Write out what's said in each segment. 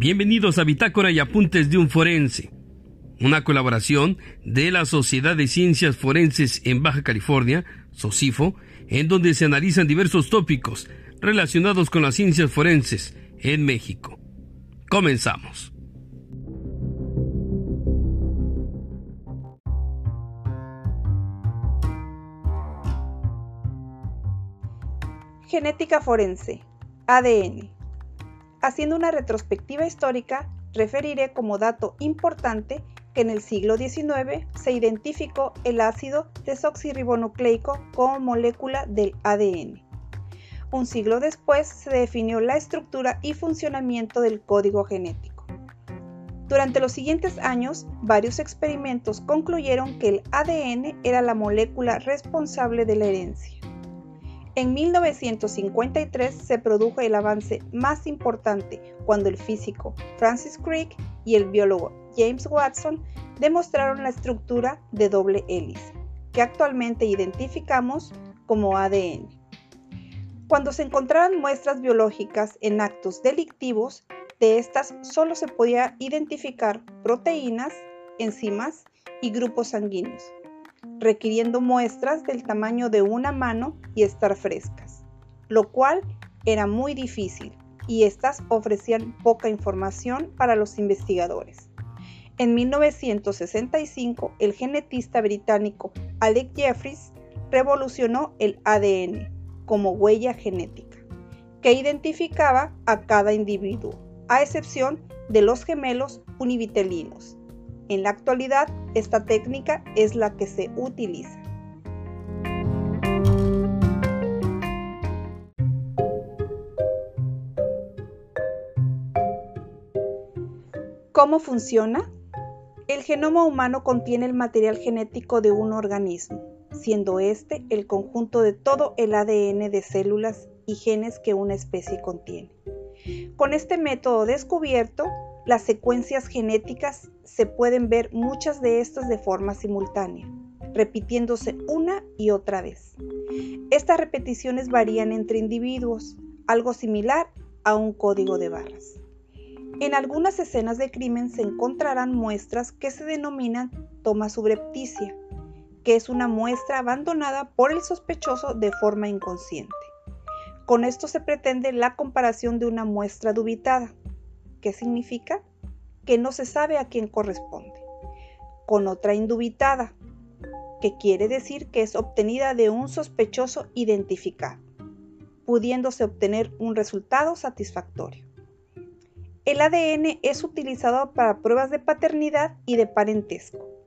Bienvenidos a Bitácora y Apuntes de un Forense, una colaboración de la Sociedad de Ciencias Forenses en Baja California, SOCIFO, en donde se analizan diversos tópicos relacionados con las ciencias forenses en México. Comenzamos. Genética forense, ADN. Haciendo una retrospectiva histórica, referiré como dato importante que en el siglo XIX se identificó el ácido desoxirribonucleico como molécula del ADN. Un siglo después se definió la estructura y funcionamiento del código genético. Durante los siguientes años, varios experimentos concluyeron que el ADN era la molécula responsable de la herencia. En 1953 se produjo el avance más importante cuando el físico Francis Crick y el biólogo James Watson demostraron la estructura de doble hélice, que actualmente identificamos como ADN. Cuando se encontraban muestras biológicas en actos delictivos, de estas solo se podía identificar proteínas, enzimas y grupos sanguíneos, requiriendo muestras del tamaño de una mano y estar frescas, lo cual era muy difícil y estas ofrecían poca información para los investigadores. En 1965, el genetista británico Alec Jeffries revolucionó el ADN como huella genética, que identificaba a cada individuo, a excepción de los gemelos univitelinos. En la actualidad, esta técnica es la que se utiliza. ¿Cómo funciona? El genoma humano contiene el material genético de un organismo siendo este el conjunto de todo el ADN de células y genes que una especie contiene. Con este método descubierto, las secuencias genéticas se pueden ver muchas de estas de forma simultánea, repitiéndose una y otra vez. Estas repeticiones varían entre individuos, algo similar a un código de barras. En algunas escenas de crimen se encontrarán muestras que se denominan toma subrepticia, que es una muestra abandonada por el sospechoso de forma inconsciente. Con esto se pretende la comparación de una muestra dubitada. ¿Qué significa? Que no se sabe a quién corresponde. Con otra indubitada, que quiere decir que es obtenida de un sospechoso identificado, pudiéndose obtener un resultado satisfactorio. El ADN es utilizado para pruebas de paternidad y de parentesco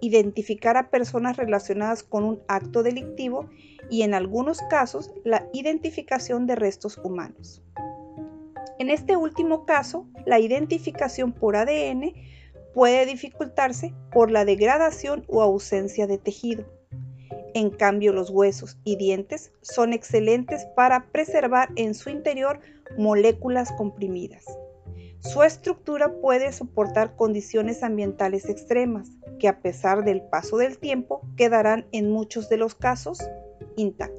identificar a personas relacionadas con un acto delictivo y en algunos casos la identificación de restos humanos. En este último caso, la identificación por ADN puede dificultarse por la degradación o ausencia de tejido. En cambio, los huesos y dientes son excelentes para preservar en su interior moléculas comprimidas. Su estructura puede soportar condiciones ambientales extremas, que a pesar del paso del tiempo quedarán en muchos de los casos intactas.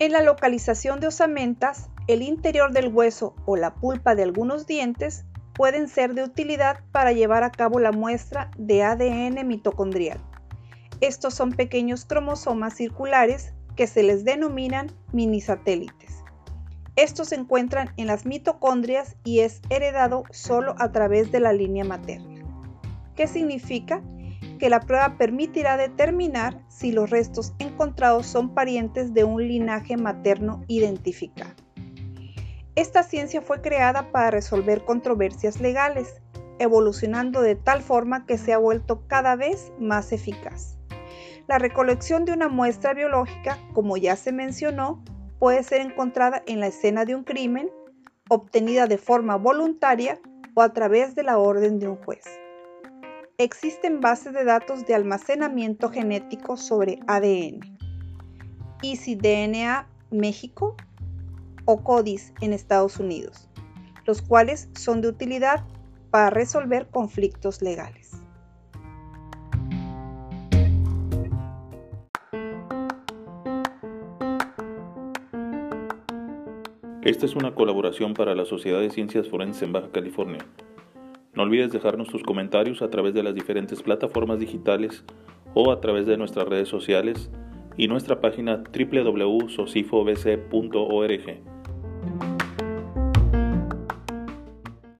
En la localización de osamentas, el interior del hueso o la pulpa de algunos dientes pueden ser de utilidad para llevar a cabo la muestra de ADN mitocondrial. Estos son pequeños cromosomas circulares que se les denominan minisatélites. Estos se encuentran en las mitocondrias y es heredado solo a través de la línea materna. ¿Qué significa? Que la prueba permitirá determinar si los restos encontrados son parientes de un linaje materno identificado. Esta ciencia fue creada para resolver controversias legales, evolucionando de tal forma que se ha vuelto cada vez más eficaz. La recolección de una muestra biológica, como ya se mencionó, puede ser encontrada en la escena de un crimen, obtenida de forma voluntaria o a través de la orden de un juez existen bases de datos de almacenamiento genético sobre ADN. EasyDNA México o CODIS en Estados Unidos, los cuales son de utilidad para resolver conflictos legales. Esta es una colaboración para la Sociedad de Ciencias Forenses en Baja California. No olvides dejarnos tus comentarios a través de las diferentes plataformas digitales o a través de nuestras redes sociales y nuestra página www.socifobc.org.